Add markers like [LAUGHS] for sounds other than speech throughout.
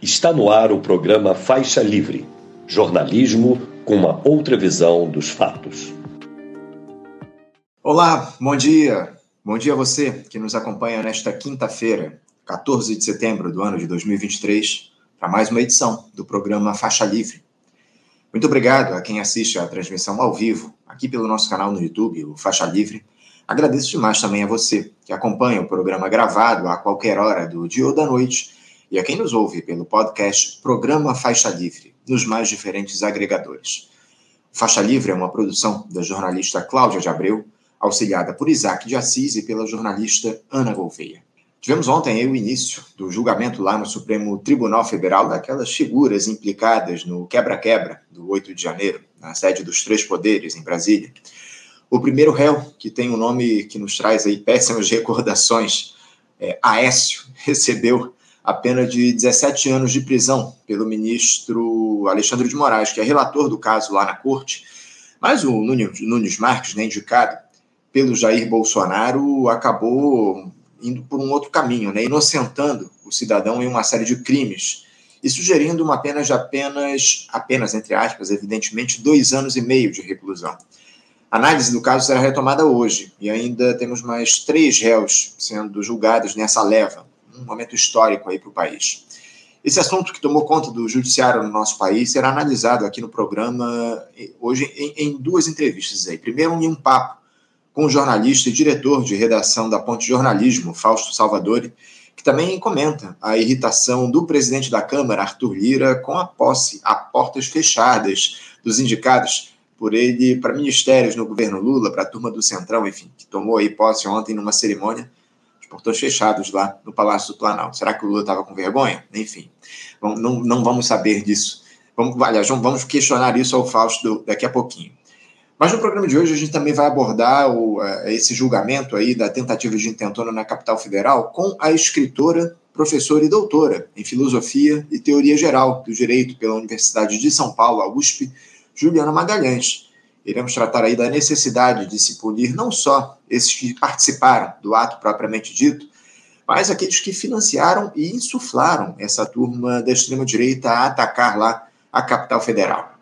Está no ar o programa Faixa Livre jornalismo com uma outra visão dos fatos. Olá, bom dia. Bom dia a você que nos acompanha nesta quinta-feira, 14 de setembro do ano de 2023, para mais uma edição do programa Faixa Livre. Muito obrigado a quem assiste a transmissão ao vivo aqui pelo nosso canal no YouTube, o Faixa Livre. Agradeço demais também a você que acompanha o programa gravado a qualquer hora do dia ou da noite e a quem nos ouve pelo podcast Programa Faixa Livre, nos mais diferentes agregadores. Faixa Livre é uma produção da jornalista Cláudia de Abreu, auxiliada por Isaac de Assis e pela jornalista Ana Gouveia. Tivemos ontem o início do julgamento lá no Supremo Tribunal Federal daquelas figuras implicadas no quebra-quebra do 8 de janeiro, na sede dos três poderes, em Brasília. O primeiro réu, que tem um nome que nos traz aí péssimas [LAUGHS] recordações, é, Aécio, recebeu a pena de 17 anos de prisão pelo ministro Alexandre de Moraes, que é relator do caso lá na corte. Mas o Nunes Marques, né, indicado pelo Jair Bolsonaro, acabou indo por um outro caminho, né, inocentando o cidadão em uma série de crimes e sugerindo uma pena de apenas, apenas entre aspas, evidentemente, dois anos e meio de reclusão. A análise do caso será retomada hoje e ainda temos mais três réus sendo julgados nessa leva um momento histórico aí para o país. Esse assunto que tomou conta do judiciário no nosso país será analisado aqui no programa hoje em, em duas entrevistas aí. Primeiro, em um papo com o jornalista e diretor de redação da Ponte Jornalismo, Fausto Salvadori, que também comenta a irritação do presidente da Câmara, Arthur Lira, com a posse a portas fechadas dos indicados por ele para ministérios no governo Lula, para a turma do Centrão, enfim, que tomou aí posse ontem numa cerimônia portões fechados lá no Palácio do Planalto. Será que o Lula estava com vergonha? Enfim, não, não vamos saber disso. Vamos, aliás, vamos questionar isso ao Fausto daqui a pouquinho. Mas no programa de hoje a gente também vai abordar o, uh, esse julgamento aí da tentativa de intentona na capital federal com a escritora, professora e doutora em filosofia e teoria geral do direito pela Universidade de São Paulo, a USP, Juliana Magalhães. Iremos tratar aí da necessidade de se punir não só esses que participaram do ato propriamente dito, mas aqueles que financiaram e insuflaram essa turma da extrema-direita a atacar lá a capital federal.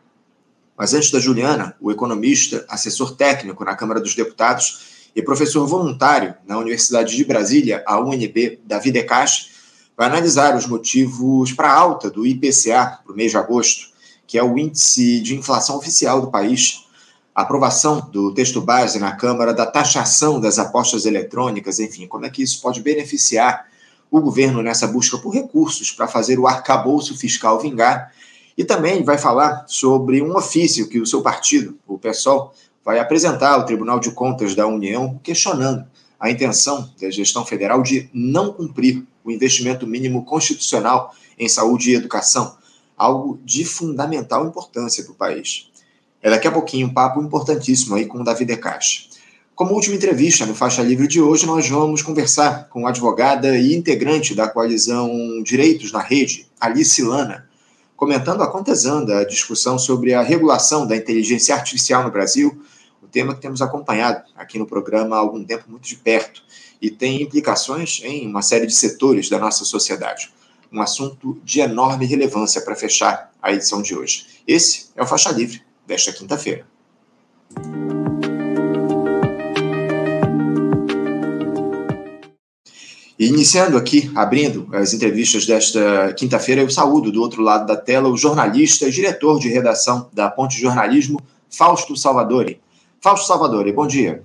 Mas antes da Juliana, o economista, assessor técnico na Câmara dos Deputados e professor voluntário na Universidade de Brasília, a UNB, Davi Decache, vai analisar os motivos para a alta do IPCA para o mês de agosto, que é o índice de inflação oficial do país, a aprovação do texto base na Câmara da taxação das apostas eletrônicas, enfim, como é que isso pode beneficiar o governo nessa busca por recursos para fazer o arcabouço fiscal vingar. E também vai falar sobre um ofício que o seu partido, o PSOL, vai apresentar ao Tribunal de Contas da União, questionando a intenção da gestão federal de não cumprir o investimento mínimo constitucional em saúde e educação, algo de fundamental importância para o país. É daqui a pouquinho um papo importantíssimo aí com o Davi Decache. Como última entrevista no Faixa Livre de hoje, nós vamos conversar com a advogada e integrante da coalizão Direitos na Rede, Alice Lana, comentando a contesanda a discussão sobre a regulação da inteligência artificial no Brasil, o tema que temos acompanhado aqui no programa há algum tempo muito de perto e tem implicações em uma série de setores da nossa sociedade. Um assunto de enorme relevância para fechar a edição de hoje. Esse é o Faixa Livre desta quinta-feira. E iniciando aqui, abrindo as entrevistas desta quinta-feira, eu saúdo do outro lado da tela o jornalista e diretor de redação da Ponte Jornalismo, Fausto Salvadori. Fausto Salvadori, bom dia.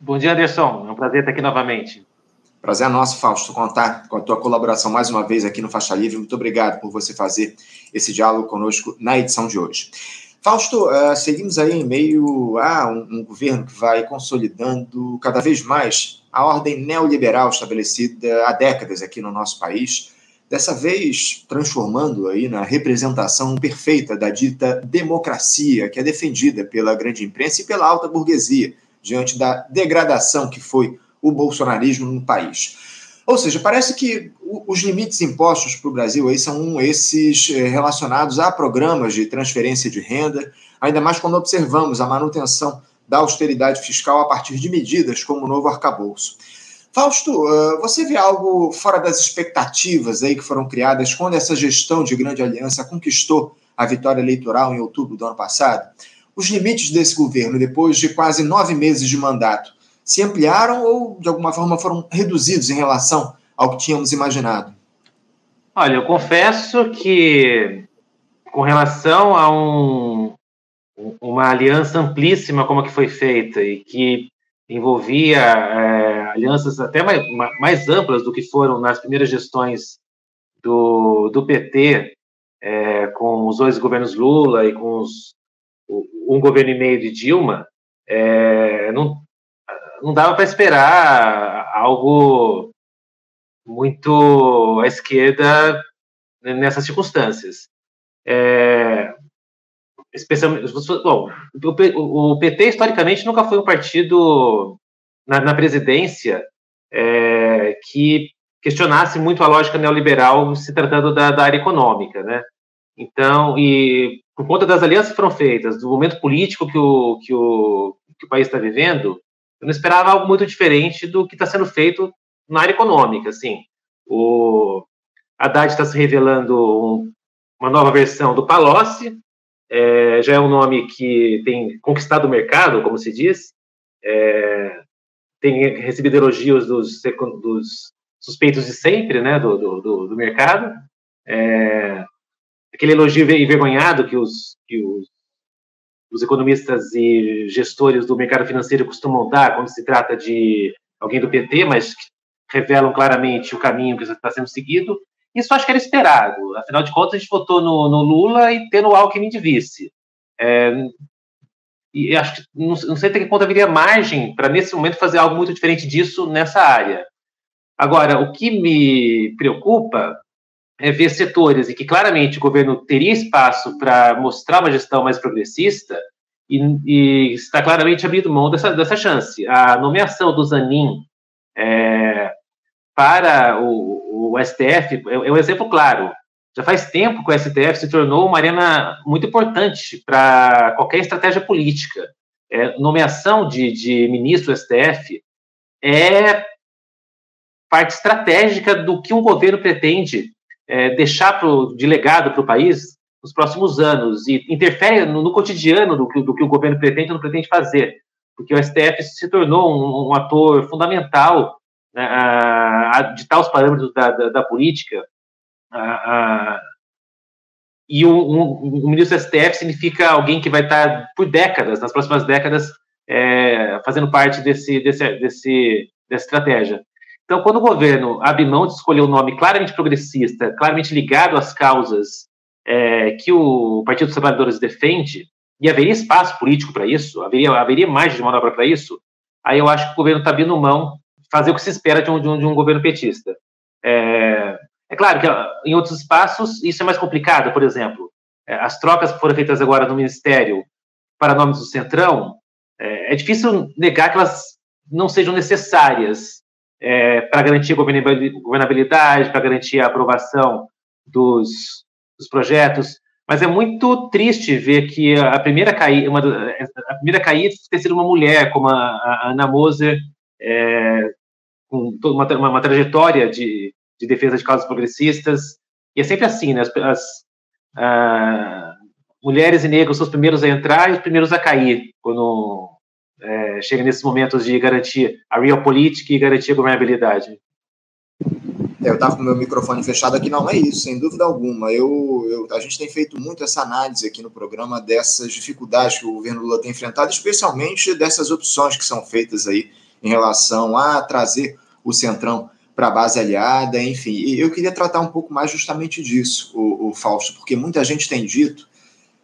Bom dia, Anderson. É um prazer estar aqui novamente. Prazer é nosso, Fausto, contar com a tua colaboração mais uma vez aqui no Faixa Livre. Muito obrigado por você fazer esse diálogo conosco na edição de hoje. Fausto, uh, seguimos aí em meio a um, um, governo que vai consolidando cada vez mais a ordem neoliberal estabelecida há décadas aqui no nosso país, dessa vez transformando aí na representação perfeita da dita democracia que é defendida pela grande imprensa e pela alta burguesia diante da degradação que foi o bolsonarismo no país. Ou seja, parece que os limites impostos para o Brasil aí são esses eh, relacionados a programas de transferência de renda, ainda mais quando observamos a manutenção da austeridade fiscal a partir de medidas como o novo arcabouço. Fausto, você vê algo fora das expectativas aí que foram criadas quando essa gestão de grande aliança conquistou a vitória eleitoral em outubro do ano passado? Os limites desse governo, depois de quase nove meses de mandato, se ampliaram ou, de alguma forma, foram reduzidos em relação ao que tínhamos imaginado? Olha, eu confesso que, com relação a um, uma aliança amplíssima como a que foi feita e que envolvia é, alianças até mais, mais, amplas do que foram nas primeiras gestões do, do PT, é, com os dois governos Lula e com os, um governo e meio de Dilma, é, não, não dava para esperar algo muito à esquerda nessas circunstâncias. É, especialmente, bom, o, PT historicamente nunca foi um partido na, na presidência é, que questionasse muito a lógica neoliberal se tratando da, da, área econômica, né? Então, e por conta das alianças que foram feitas, do momento político que o, que o, que o país está vivendo, eu não esperava algo muito diferente do que está sendo feito na área econômica, assim. O Haddad está se revelando um, uma nova versão do Palocci, é, já é um nome que tem conquistado o mercado, como se diz, é, tem recebido elogios dos, dos, suspeitos de sempre, né, do, do, do mercado, é, aquele elogio envergonhado que os, que os, os economistas e gestores do mercado financeiro costumam dar quando se trata de alguém do PT, mas que revelam claramente o caminho que está sendo seguido. Isso acho que era esperado. Afinal de contas, a gente votou no, no Lula e tendo o Alckmin de vice. É, e acho que não, não, sei até que ponto haveria margem para, nesse momento, fazer algo muito diferente disso nessa área. Agora, o que me preocupa é ver setores em que claramente o governo teria espaço para mostrar uma gestão mais progressista e, e, está claramente abrindo mão dessa, dessa chance. A nomeação do Zanin é, para o, o STF é, é um exemplo claro. Já faz tempo que o STF se tornou uma arena muito importante para qualquer estratégia política. É, nomeação de, de ministro do STF é parte estratégica do que um governo pretende é, deixar pro, de legado para o país nos próximos anos e interfere no, no cotidiano do, do, que o governo pretende ou não pretende fazer, porque o STF se tornou um, um ator fundamental né, a, a ditar os parâmetros da, da, da política. A, e o, um, um, ministro do STF significa alguém que vai estar por décadas, nas próximas décadas, é, fazendo parte desse, desse, desse, dessa estratégia. Então, quando o governo abre mão de escolher um nome claramente progressista, claramente ligado às causas é, que o Partido dos Trabalhadores defende, e haveria espaço político para isso, haveria, haveria margem de manobra para isso, aí eu acho que o governo está abrindo mão fazer o que se espera de um, de um, de um governo petista. É, é, claro que em outros espaços isso é mais complicado, por exemplo, é, as trocas que foram feitas agora no Ministério para nomes do Centrão, é, é difícil negar que elas não sejam necessárias é, para garantir a governabilidade, para garantir a aprovação dos, dos projetos, mas é muito triste ver que a primeira cair, uma, a primeira cair ter sido uma mulher, como a, a Ana Moser, é, com uma, uma, uma trajetória de, de, defesa de causas progressistas, e é sempre assim, né? As, as ah, mulheres e negros são os primeiros a entrar e os primeiros a cair, quando é, chega nesses momentos de garantir a real política e garantir a governabilidade. É, eu estava com meu microfone fechado aqui, não é isso, sem dúvida alguma. Eu, eu, a gente tem feito muito essa análise aqui no programa dessas dificuldades que o governo Lula tem enfrentado, especialmente dessas opções que são feitas aí em relação a trazer o Centrão para a base aliada, enfim. E eu queria tratar um pouco mais justamente disso, o, o Fausto, porque muita gente tem dito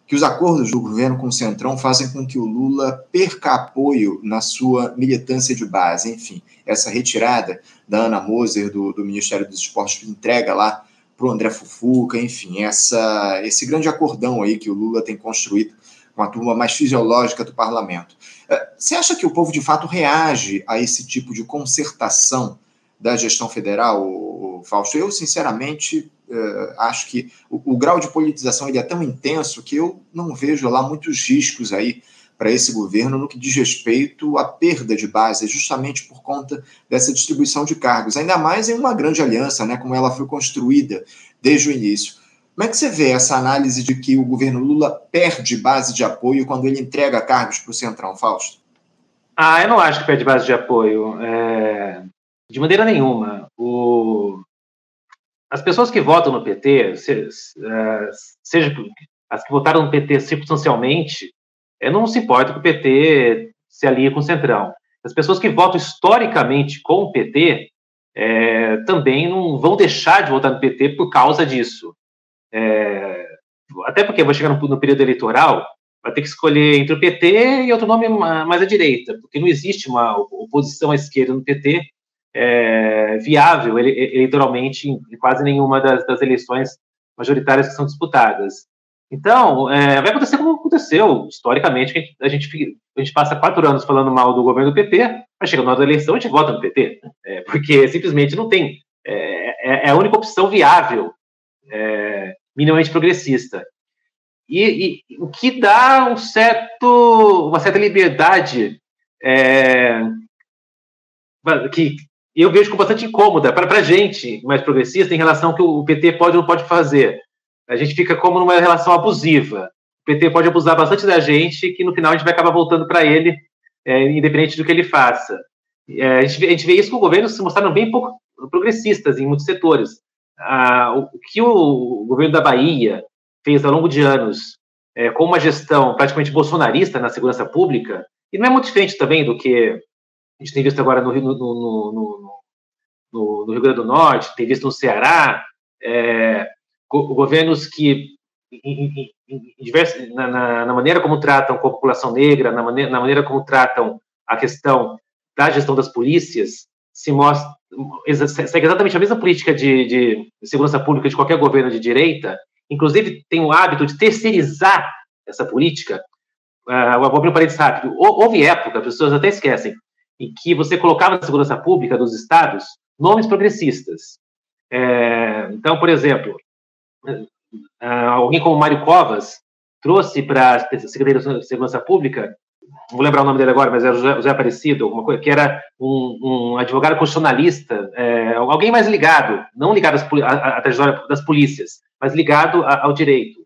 que os acordos do governo com o Centrão fazem com que o Lula perca apoio na sua militância de base. Enfim, essa retirada da Ana Moser do, do Ministério dos Esportes que entrega lá para o André Fufuca, enfim, essa, esse grande acordão aí que o Lula tem construído com a turma mais fisiológica do parlamento. É, você acha que o povo de fato reage a esse tipo de concertação da gestão federal, Fausto? Eu, sinceramente, uh, acho que o, o, grau de politização ele é tão intenso que eu não vejo lá muitos riscos aí para esse governo no que diz respeito à perda de base, justamente por conta dessa distribuição de cargos, ainda mais em uma grande aliança, né, como ela foi construída desde o início. Como é que você vê essa análise de que o governo Lula perde base de apoio quando ele entrega cargos para o Centrão, Fausto? Ah, eu não acho que perde base de apoio. É... De maneira nenhuma. O... As pessoas que votam no PT, é, seja as que votaram no PT circunstancialmente, é, não se importa que o PT se alie com o Centrão. As pessoas que votam historicamente com o PT é, também não vão deixar de votar no PT por causa disso. É, até porque vai chegar no, no, período eleitoral, vai ter que escolher entre o PT e outro nome mais à direita, porque não existe uma oposição à esquerda no PT é, viável ele, eleitoralmente em quase nenhuma das, das, eleições majoritárias que são disputadas. Então, é, vai acontecer como aconteceu historicamente, a gente, a gente passa quatro anos falando mal do governo do PT, mas chega na hora da eleição a gente vota no PT, é, porque simplesmente não tem, é, é, é a única opção viável é, minimamente progressista. E, e, o que dá um certo, uma certa liberdade é, que eu vejo como bastante incômoda para a gente mais progressista em relação ao que o PT pode ou não pode fazer. A gente fica como numa relação abusiva. O PT pode abusar bastante da gente, que no final a gente vai acabar voltando para ele, é, independente do que ele faça. É, a, gente, a, gente, vê isso com o governo se mostraram bem pouco progressistas em muitos setores ah, o, que o governo da Bahia fez ao longo de anos é, com uma gestão praticamente bolsonarista na segurança pública, e não é muito diferente também do que a gente tem visto agora no, no, no, no, no Rio Grande do Norte, tem visto no Ceará, é, governos que, em, em, em diversos, na, na, na, maneira como tratam a população negra, na maneira, na maneira como tratam a questão da gestão das polícias, se mostra, segue exatamente a mesma política de, de, segurança pública de qualquer governo de direita, inclusive tem o hábito de terceirizar essa política. Uh, vou abrir um parênteses rápido. Houve época, as pessoas até esquecem, em que você colocava na segurança pública dos estados nomes progressistas. É, então, por exemplo, uh, alguém como Mário Covas trouxe para a Secretaria de Segurança Pública vou lembrar o nome dele agora, mas era José, José Aparecido, alguma coisa, que era um, um advogado constitucionalista, é, alguém mais ligado, não ligado à trajetória das polícias, mas ligado a, ao direito.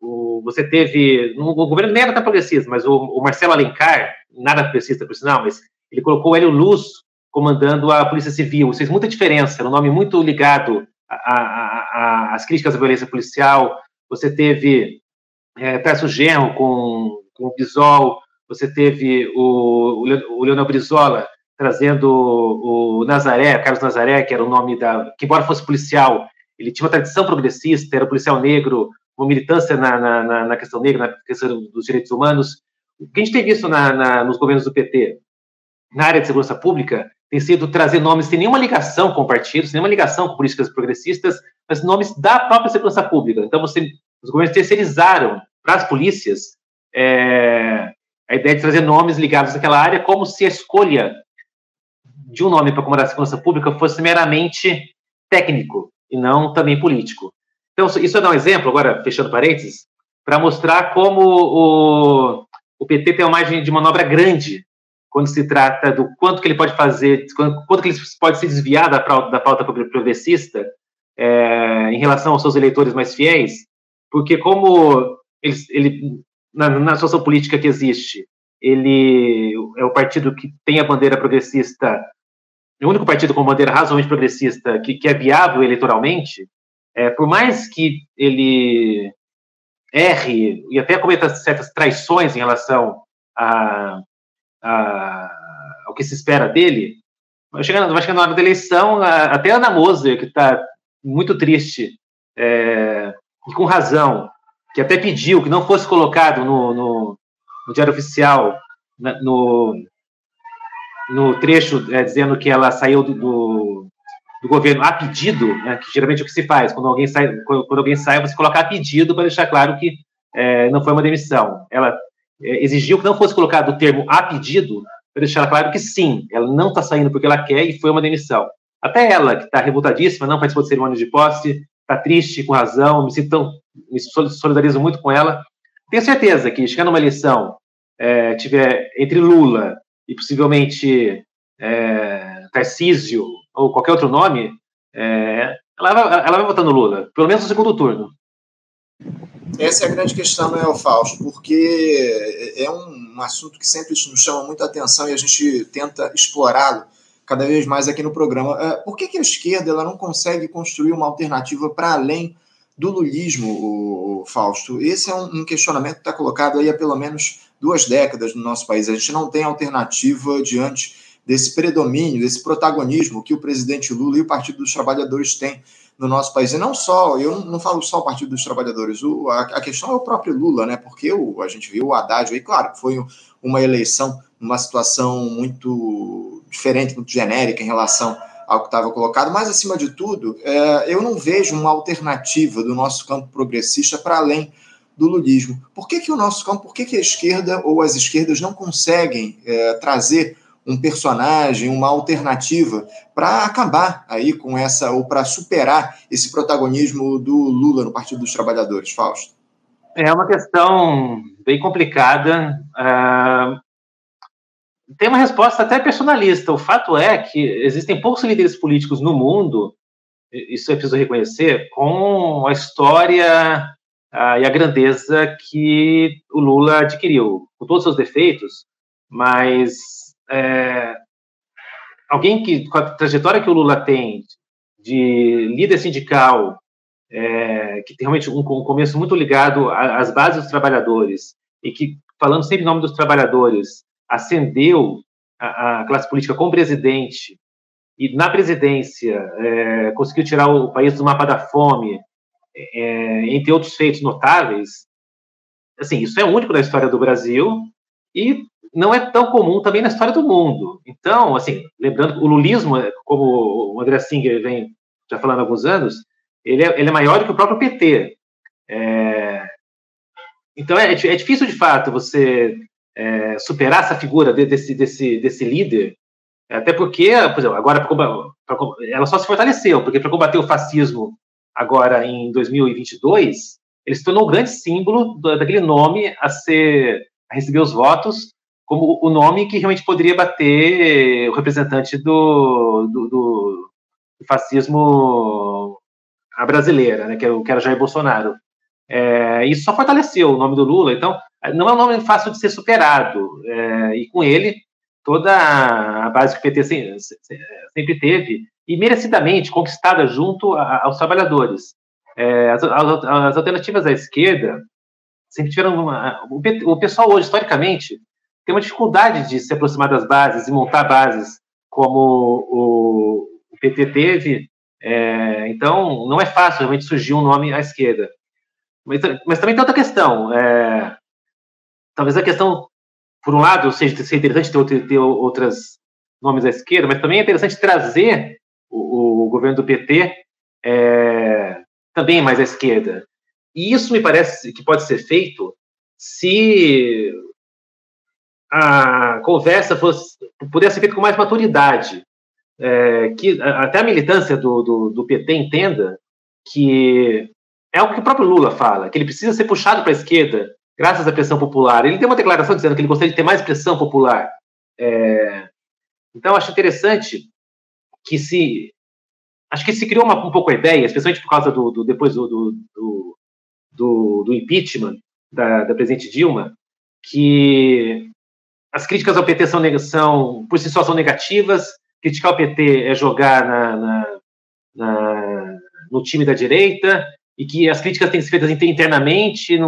O, você teve, no, o governo nem era tão progressista, mas o, o, Marcelo Alencar, nada progressista, por sinal, mas ele colocou o Hélio Luz comandando a Polícia Civil. Isso fez muita diferença, era um nome muito ligado às críticas à violência policial. Você teve é, Tarso Genro com, com o Bisol, você teve o, o Leonel Brizola trazendo o, Nazaré, Carlos Nazaré, que era o nome da. que, embora fosse policial, ele tinha uma tradição progressista, era policial negro, uma militância na, na, na questão negra, na questão dos direitos humanos. O que a gente tem visto na, nos governos do PT, na área de segurança pública, tem sido trazer nomes sem nenhuma ligação com partidos, sem nenhuma ligação com políticas progressistas, mas nomes da própria segurança pública. Então, você, os governos terceirizaram para as polícias é, a ideia de trazer nomes ligados àquela área, como se a escolha de um nome para comandar a segurança pública fosse meramente técnico e não também político. Então, isso é dar um exemplo, agora fechando parênteses, para mostrar como o, o PT tem uma margem de manobra grande quando se trata do quanto que ele pode fazer, quanto, quanto que ele pode se desviar da, da pauta progressista é, em relação aos seus eleitores mais fiéis, porque como ele, ele na, na situação política que existe, ele é o partido que tem a bandeira progressista, o único partido com bandeira razoavelmente progressista que, que é viável eleitoralmente, é, por mais que ele erre e até cometa certas traições em relação a, a, ao que se espera dele, vai chegar, vai chegar na hora da eleição, a, até a Ana Moser, que está muito triste, é, e com razão, que até pediu que não fosse colocado no, no, no Diário Oficial, no, no trecho é, dizendo que ela saiu do, do, do governo a pedido, né, que geralmente é o que se faz, quando alguém sai, quando, quando alguém sai, você coloca a pedido para deixar claro que é, não foi uma demissão. Ela exigiu que não fosse colocado o termo a pedido, para deixar claro que sim, ela não está saindo porque ela quer e foi uma demissão. Até ela, que está revoltadíssima, não participou de cerimônia de posse, está triste, com razão, me sinto tão, me solidarizo muito com ela. Tenho certeza que chegar numa eleição é, tiver entre Lula e possivelmente é, Tarcísio ou qualquer outro nome, é, ela, vai, ela vai votar no Lula, pelo menos no segundo turno. Essa é a grande questão, não é, Fausto? Porque é um assunto que sempre nos chama muita atenção e a gente tenta explorá-lo cada vez mais aqui no programa. É, por que, que a esquerda ela não consegue construir uma alternativa para além do lulismo, o, Fausto? Esse é um, questionamento que está colocado aí há pelo menos duas décadas no nosso país. A gente não tem alternativa diante desse predomínio, desse protagonismo que o presidente Lula e o Partido dos Trabalhadores têm no nosso país. E não só, eu não falo só o Partido dos Trabalhadores, o, a, a, questão é o próprio Lula, né? Porque o, a gente viu o Haddad aí, claro, foi uma eleição numa situação muito diferente, muito genérica em relação ao que estava colocado, mas acima de tudo, é, eu não vejo uma alternativa do nosso campo progressista para além do lulismo. Por que, que o nosso campo, por que, que a esquerda ou as esquerdas não conseguem é, trazer um personagem, uma alternativa para acabar aí com essa, ou para superar esse protagonismo do Lula no Partido dos Trabalhadores, Fausto? É uma questão bem complicada. Uh, tem uma resposta até personalista. O fato é que existem poucos líderes políticos no mundo, isso é preciso reconhecer, com a história uh, e a grandeza que o Lula adquiriu, com todos os seus defeitos, mas é, alguém que, com a trajetória que o Lula tem, de líder sindical, é, que tem realmente um, um, começo muito ligado às bases dos trabalhadores, e que, falando sempre em nome dos trabalhadores, ascendeu a, a classe política como presidente, e na presidência é, conseguiu tirar o país do mapa da fome, é, entre outros feitos notáveis, assim, isso é único na história do Brasil, e não é tão comum também na história do mundo. Então, assim, lembrando o lulismo, como o André Singer vem já falando há alguns anos, ele é, ele é maior do que o próprio PT. É, então, é, é, difícil, de fato, você é, superar essa figura desse, desse, desse líder, até porque, por exemplo, agora pra, pra, ela só se fortaleceu, porque para combater o fascismo agora em 2022, ele se tornou um grande símbolo daquele nome a ser a receber os votos como o nome que realmente poderia bater o representante do, do, do fascismo brasileira, né, que, era, é que era Jair Bolsonaro. É, isso só fortaleceu o nome do Lula, então não é um nome fácil de ser superado, é, e com ele toda a base que o PT sempre teve, e merecidamente conquistada junto aos trabalhadores. É, as, as, alternativas à esquerda sempre tiveram uma, o, o pessoal hoje, historicamente, tem uma dificuldade de se aproximar das bases e montar bases como o, PT teve. É, então, não é fácil realmente surgir um nome à esquerda. Mas, mas também tem outra questão. É, talvez a questão, por um lado, seja, seja interessante ter, ter outros nomes à esquerda, mas também é interessante trazer o, o governo do PT é, também mais à esquerda. E isso me parece que pode ser feito se a conversa fosse, pudesse ser feita com mais maturidade, é, que até a militância do, do, do, PT entenda que é o que o próprio Lula fala, que ele precisa ser puxado para a esquerda graças à pressão popular. Ele tem uma declaração dizendo que ele gostaria de ter mais pressão popular. É, então, acho interessante que se acho que se criou uma, um pouco a ideia, especialmente por causa do, do depois do, do, do, impeachment da, da presidente Dilma, que as críticas ao PT são, são, por si só, são negativas. Criticar o PT é jogar na, na, na, no time da direita e que as críticas têm que ser feitas internamente,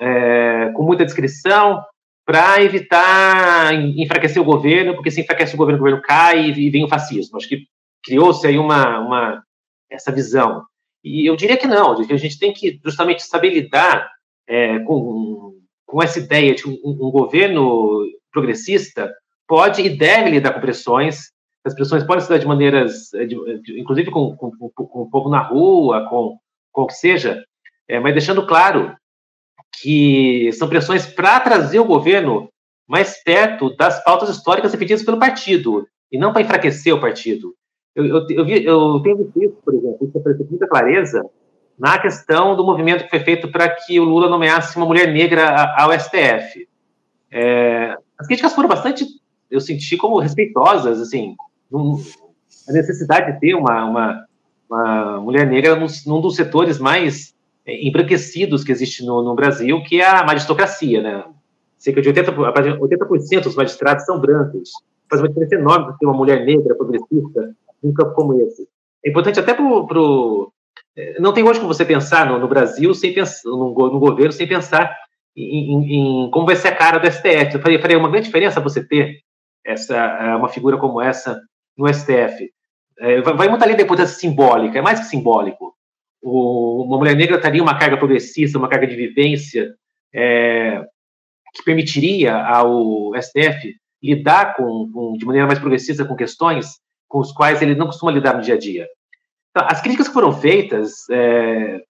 é, com muita descrição, para evitar enfraquecer o governo, porque se enfraquece o governo, o governo cai e vem o fascismo. Acho que criou-se aí uma, uma, essa visão. E eu diria que não, que a gente tem que justamente saber lidar é, com, com essa ideia de um, um governo progressista pode e deve lidar com pressões. As pressões podem se dar de maneiras, eh, de, de, inclusive com, com, com, o povo na rua, com, com o que seja, é, mas deixando claro que são pressões para trazer o governo mais perto das pautas históricas defendidas pelo partido, e não para enfraquecer o partido. Eu, eu, eu, vi, eu tenho visto isso, por exemplo, isso apareceu com muita clareza na questão do movimento que foi feito para que o Lula nomeasse uma mulher negra ao STF. É, as críticas foram bastante, eu senti como respeitosas, assim, a necessidade de ter uma, uma, uma mulher negra num, num, dos setores mais é, embranquecidos que existe no, no, Brasil, que é a magistocracia, né? Cerca de 80%, 80 dos magistrados são brancos. Faz uma diferença enorme ter uma mulher negra progressista num campo como esse. É importante até para. É, não tem hoje como você pensar no, no Brasil sem pensar, no, no, governo sem pensar em, em, como vai ser a cara do STF. Eu falei, falei, uma grande diferença você ter essa, é, uma figura como essa no STF. É, vai muito além da importância simbólica, é mais que simbólico. O, uma mulher negra teria uma carga progressista, uma carga de vivência é, que permitiria ao STF lidar com, com, de maneira mais progressista com questões com os quais ele não costuma lidar no dia a dia. Então, as críticas que foram feitas é,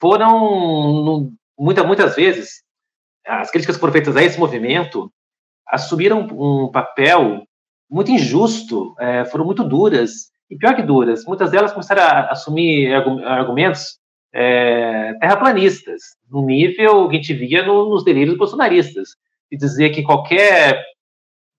foram, muita, muitas vezes, as críticas que foram feitas a esse movimento assumiram um papel muito injusto, é, foram muito duras, e pior que duras, muitas delas começaram a assumir argumentos é, terraplanistas, no nível que a gente via no, nos delírios bolsonaristas, e dizer que qualquer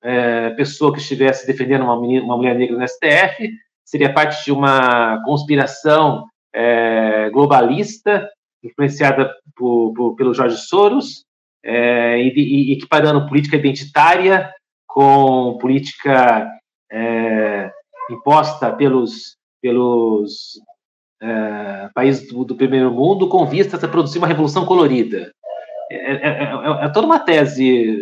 é, pessoa que estivesse defendendo uma, menina, uma, mulher negra no STF seria parte de uma conspiração é, globalista influenciada por, por, pelo Jorge Soros é, e, e, equiparando política identitária com política é, imposta pelos, pelos é, países do, do, primeiro mundo com vistas a produzir uma revolução colorida. É, é, é, é toda uma tese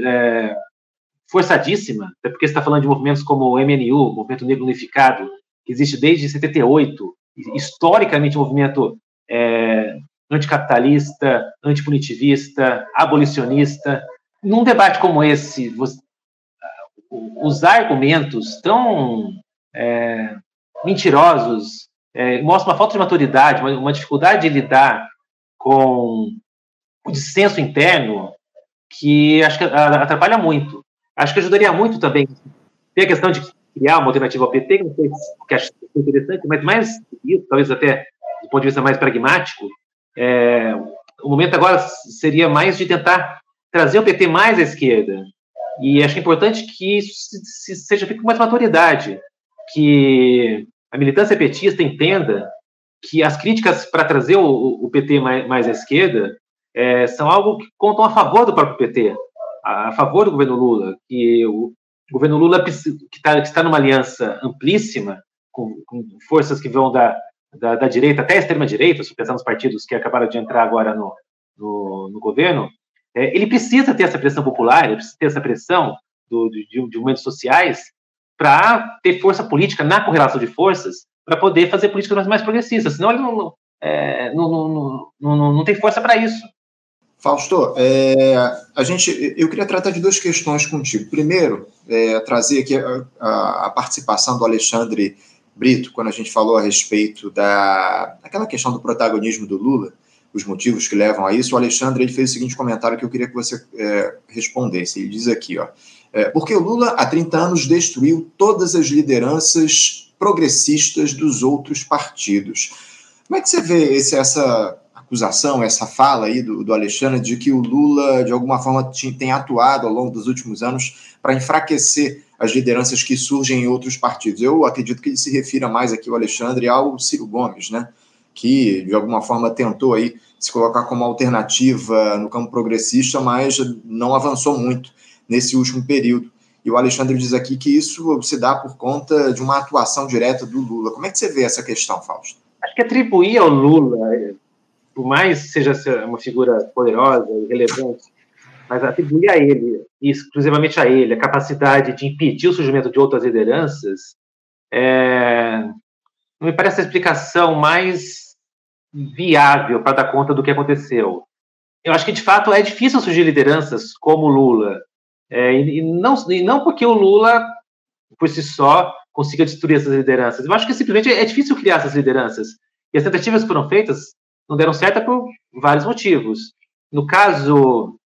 forçadíssima, até porque você está falando de movimentos como o MNU, Movimento Negro Unificado, que existe desde 78, historicamente um movimento é, anticapitalista, antipunitivista, abolicionista. Num debate como esse, usar argumentos tão é, mentirosos é, mostra uma falta de maturidade, uma, dificuldade de lidar com o dissenso interno que acho que atrapalha muito. Acho que ajudaria muito também. Tem a questão de criar uma alternativa ao PT, que acho interessante, mas mais isso, talvez até do ponto de vista mais pragmático, é, o momento agora seria mais de tentar trazer o PT mais à esquerda. E acho importante que isso seja feito com mais maturidade, que a militância petista entenda que as críticas para trazer o, o, PT mais, mais à esquerda é, são algo que contam a favor do próprio PT a favor do governo Lula, que o governo Lula que está que está numa aliança amplíssima com, com forças que vão da, da, da, direita até a extrema direita, se pensar nos partidos que acabaram de entrar agora no, no, no governo, é, ele precisa ter essa pressão popular, ele precisa ter essa pressão do, de, de movimentos sociais para ter força política na correlação de forças para poder fazer políticas mais progressistas, senão ele não, é, não, não, não, não tem força para isso. Fausto, é, a gente, eu queria tratar de duas questões contigo. Primeiro, é, trazer aqui a, a, participação do Alexandre Brito, quando a gente falou a respeito da, daquela questão do protagonismo do Lula, os motivos que levam a isso. O Alexandre ele fez o seguinte comentário que eu queria que você é, respondesse. Ele diz aqui, ó, é, porque o Lula há 30 anos destruiu todas as lideranças progressistas dos outros partidos. Como é que você vê esse, essa acusação, essa fala aí do, do Alexandre de que o Lula, de alguma forma, tem atuado ao longo dos últimos anos para enfraquecer as lideranças que surgem em outros partidos. Eu acredito que ele se refira mais aqui, o Alexandre, ao Ciro Gomes, né? que de alguma forma tentou aí se colocar como alternativa no campo progressista, mas não avançou muito nesse último período. E o Alexandre diz aqui que isso se dá por conta de uma atuação direta do Lula. Como é que você vê essa questão, Fausto? Acho que atribuir ao Lula por mais seja uma figura poderosa e relevante, mas atribuir a ele, exclusivamente a ele, a capacidade de impedir o surgimento de outras lideranças, é, não me parece a explicação mais viável para dar conta do que aconteceu. Eu acho que, de fato, é difícil surgir lideranças como Lula, é, e, não, e não porque o Lula, por si só, consiga destruir essas lideranças. Eu acho que simplesmente é difícil criar essas lideranças. E as tentativas foram feitas não deram certo por vários motivos. No caso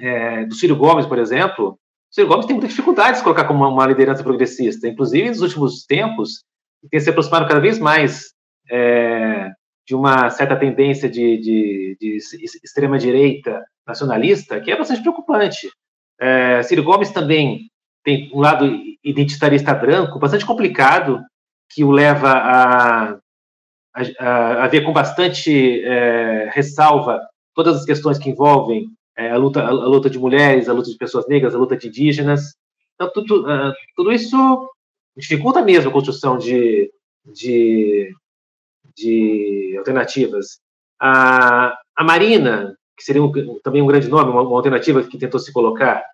é, do Ciro Gomes, por exemplo, o Ciro Gomes tem muita dificuldade de se colocar como uma, uma liderança progressista. Inclusive, nos últimos tempos, tem se aproximado cada vez mais é, de uma certa tendência de, de, de extrema-direita nacionalista, que é bastante preocupante. É, Ciro Gomes também tem um lado identitarista branco bastante complicado, que o leva a, a, a ver com bastante é, ressalva todas as questões que envolvem é, a, luta, a, luta de mulheres, a luta de pessoas negras, a luta de indígenas. Então, tudo, uh, tudo isso dificulta mesmo a construção de, de, de alternativas. A, a Marina, que seria um, também um grande nome, uma, uma, alternativa que tentou se colocar.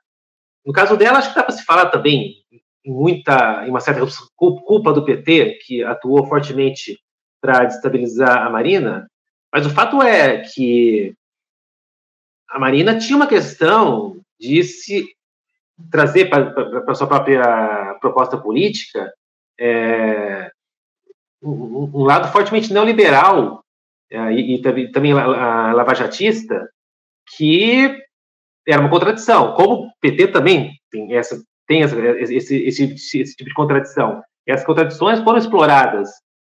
No caso dela, acho que dá para se falar também em muita, em uma certa culpa do PT, que atuou fortemente para destabilizar a Marina, mas o fato é que a Marina tinha uma questão de se trazer para a sua própria proposta política é, um, um, lado fortemente neoliberal é, e, e, também a, lavajatista, que era uma contradição. Como o PT também tem essa tem essa, esse, esse, esse, tipo de contradição. Essas contradições foram exploradas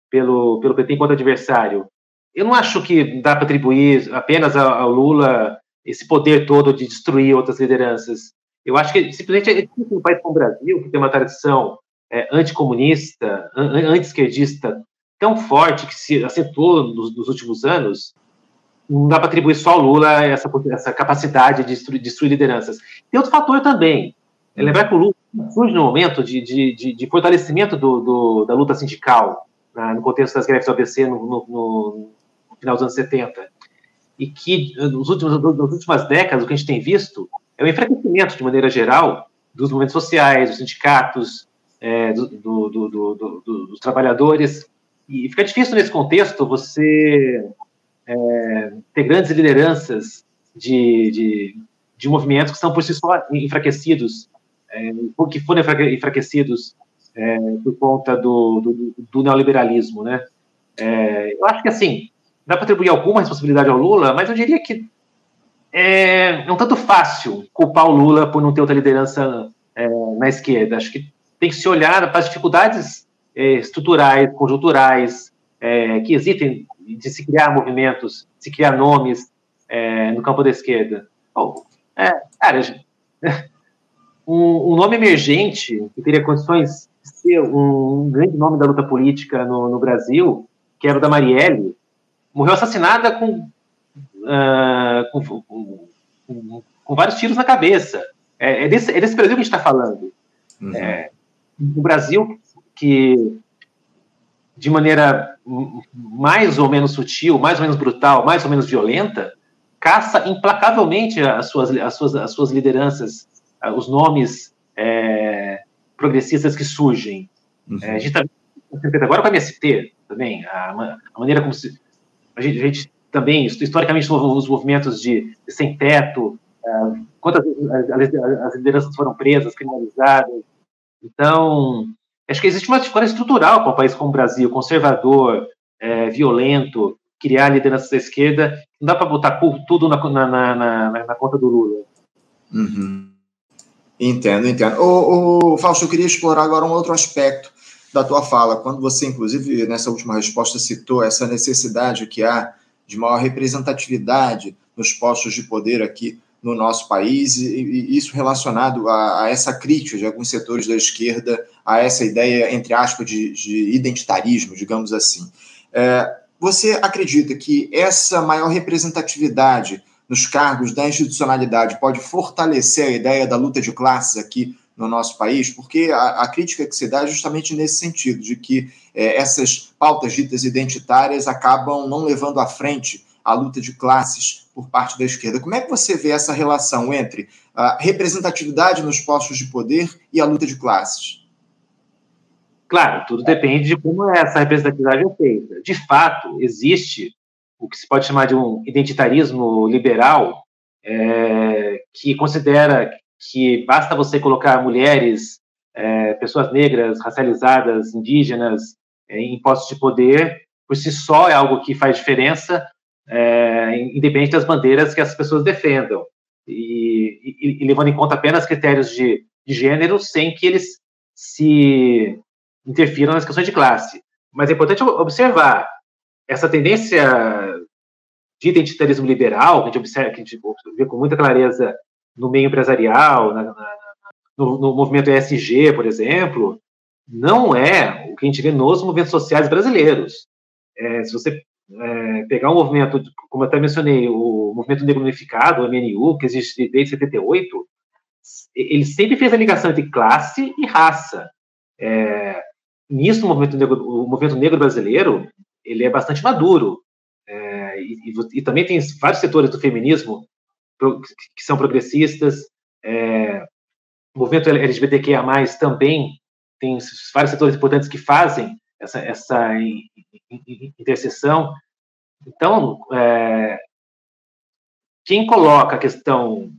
pelo, pelo PT enquanto adversário. Eu não acho que dá para atribuir apenas ao Lula esse poder todo de destruir outras lideranças. Eu acho que simplesmente é difícil um país como o Brasil, que tem uma tradição é, anticomunista, an anti-esquerdista tão forte que se acentuou nos, nos, últimos anos, não dá para atribuir só ao Lula essa, essa capacidade de destruir, destruir lideranças. Tem outro fator também. É lembrar que o Lula surge no momento de, de, de, de fortalecimento do, do, da luta sindical, né, no contexto das greves do ABC no, no, no, final dos anos 70. E que, nos últimos, nas últimas décadas, o que a gente tem visto é o enfraquecimento, de maneira geral, dos movimentos sociais, dos sindicatos, é, do, do, do, dos trabalhadores. E fica difícil, nesse contexto, você é, ter grandes lideranças de, de, de, movimentos que são por si só enfraquecidos, é, que foram enfraquecidos é, por conta do, do, neoliberalismo. Né? É, eu acho que, assim, dá para atribuir alguma responsabilidade ao Lula, mas eu diria que é, um tanto fácil culpar o Lula por não ter outra liderança é, na esquerda. Acho que tem que se olhar para as dificuldades é, estruturais, conjunturais, é, que existem de se criar movimentos, de se criar nomes é, no campo da esquerda. Bom, é, cara, [LAUGHS] um, um, nome emergente que teria condições de ser um grande nome da luta política no, no Brasil, que era o da Marielle, morreu assassinada com uh, com, com, com, vários tiros na cabeça. É, é, desse, é desse Brasil que a gente está falando. Uhum. É, um Brasil que, de maneira mais ou menos sutil, mais ou menos brutal, mais ou menos violenta, caça implacavelmente as suas, as suas, as suas lideranças, os nomes é, progressistas que surgem. Uhum. É, a gente está agora com a MST também, a, a maneira como se, a gente, a gente também, historicamente, os movimentos de, de sem teto, uh, quantas as, as lideranças foram presas, criminalizadas. Então, acho que existe uma dificuldade estrutural para um país como o Brasil, conservador, é, violento, criar lideranças da esquerda. Não dá para botar tudo na, na, na, na, conta do Lula. Uhum. Entendo, entendo. O, o Fausto, eu queria explorar agora um outro aspecto da tua fala, quando você, inclusive, nessa última resposta, citou essa necessidade que há de maior representatividade nos postos de poder aqui no nosso país, e, e isso relacionado a, a, essa crítica de alguns setores da esquerda a essa ideia, entre aspas, de, de identitarismo, digamos assim. É, você acredita que essa maior representatividade nos cargos da institucionalidade pode fortalecer a ideia da luta de classes aqui no nosso país, porque a, a, crítica que se dá é justamente nesse sentido, de que é, essas pautas ditas identitárias acabam não levando à frente a luta de classes por parte da esquerda. Como é que você vê essa relação entre a representatividade nos postos de poder e a luta de classes? Claro, tudo depende de como essa representatividade é feita. De fato, existe o que se pode chamar de um identitarismo liberal, é, que considera que basta você colocar mulheres, é, pessoas negras, racializadas, indígenas é, em postos de poder, por si só é algo que faz diferença, é, independente das bandeiras que as pessoas defendam, e, e, e levando em conta apenas critérios de, de gênero, sem que eles se interfiram nas questões de classe. Mas é importante observar essa tendência de identitarismo liberal, que a gente observa, que a gente vê com muita clareza no meio empresarial, na, na, no, no, movimento ESG, por exemplo, não é o que a gente vê nos movimentos sociais brasileiros. É, se você é, pegar um movimento, como eu até mencionei, o Movimento Negro Unificado, o MNU, que existe desde 78, ele sempre fez a ligação entre classe e raça. É, nisso, o movimento, negro, o movimento negro brasileiro, ele é bastante maduro. É, e, e, também tem vários setores do feminismo que são progressistas. É, o movimento LGBTQIA+, também tem vários setores importantes que fazem essa, essa interseção. Então, é, quem coloca a questão.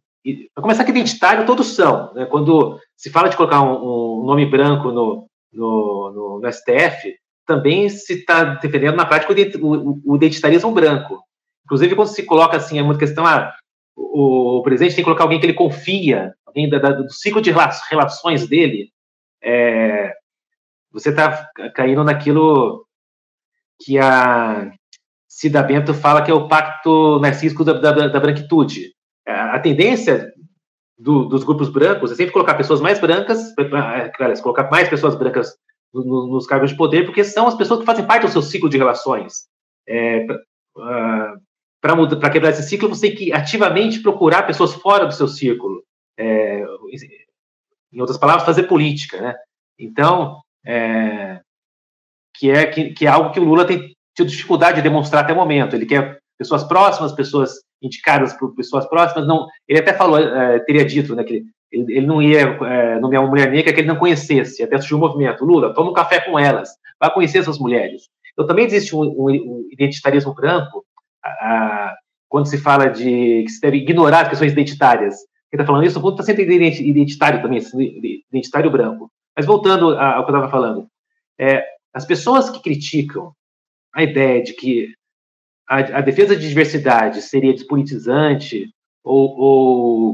Para começar, que identitário todos são. Né? Quando se fala de colocar um, um nome branco no, no, no, no, STF, também se está defendendo na prática o, o, identitarismo branco. Inclusive, quando se coloca assim, é muita questão, ah, o, o, presidente tem que colocar alguém que ele confia, alguém da, da, do ciclo de relações dele, é, você está caindo naquilo que a Cida Bento fala que é o pacto narcísico da, da, da branquitude. A tendência do, dos grupos brancos é sempre colocar pessoas mais brancas, claro, colocar mais pessoas brancas no, nos cargos de poder, porque são as pessoas que fazem parte do seu ciclo de relações. É, uh, para quebrar esse ciclo, você tem que ativamente procurar pessoas fora do seu círculo. É, em outras palavras, fazer política, né? Então, é, que, é, que, que, é algo que o Lula tem tido dificuldade de demonstrar até o momento. Ele quer pessoas próximas, pessoas indicadas por pessoas próximas. Não, ele até falou, é, teria dito, né, que ele, ele não ia é, nomear uma mulher negra que ele não conhecesse. Até surgiu um movimento. Lula, toma um café com elas, vai conhecer essas mulheres. Então também existe um, um, um identitarismo branco a, quando se fala de que se deve ignorar as questões identitárias. Quem está falando isso, o ponto está sempre identitário também, identitário branco. Mas voltando ao que eu estava falando, é, as pessoas que criticam a ideia de que a, a defesa de diversidade seria despolitizante ou, ou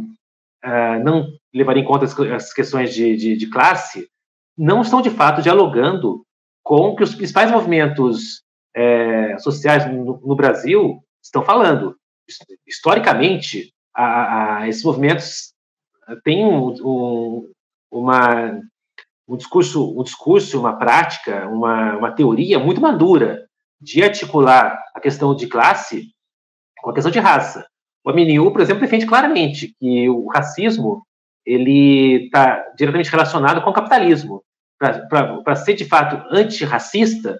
uh, não levaria em conta as, as questões de, de, de, classe, não estão de fato dialogando com que os principais movimentos é, sociais no, no, Brasil estão falando. Historicamente, a, a, esses movimentos têm um, um, uma um discurso, um discurso, uma prática, uma, uma teoria muito madura de articular a questão de classe com a questão de raça. O MNU, por exemplo, defende claramente que o racismo ele está diretamente relacionado com o capitalismo. Para ser de fato antirracista,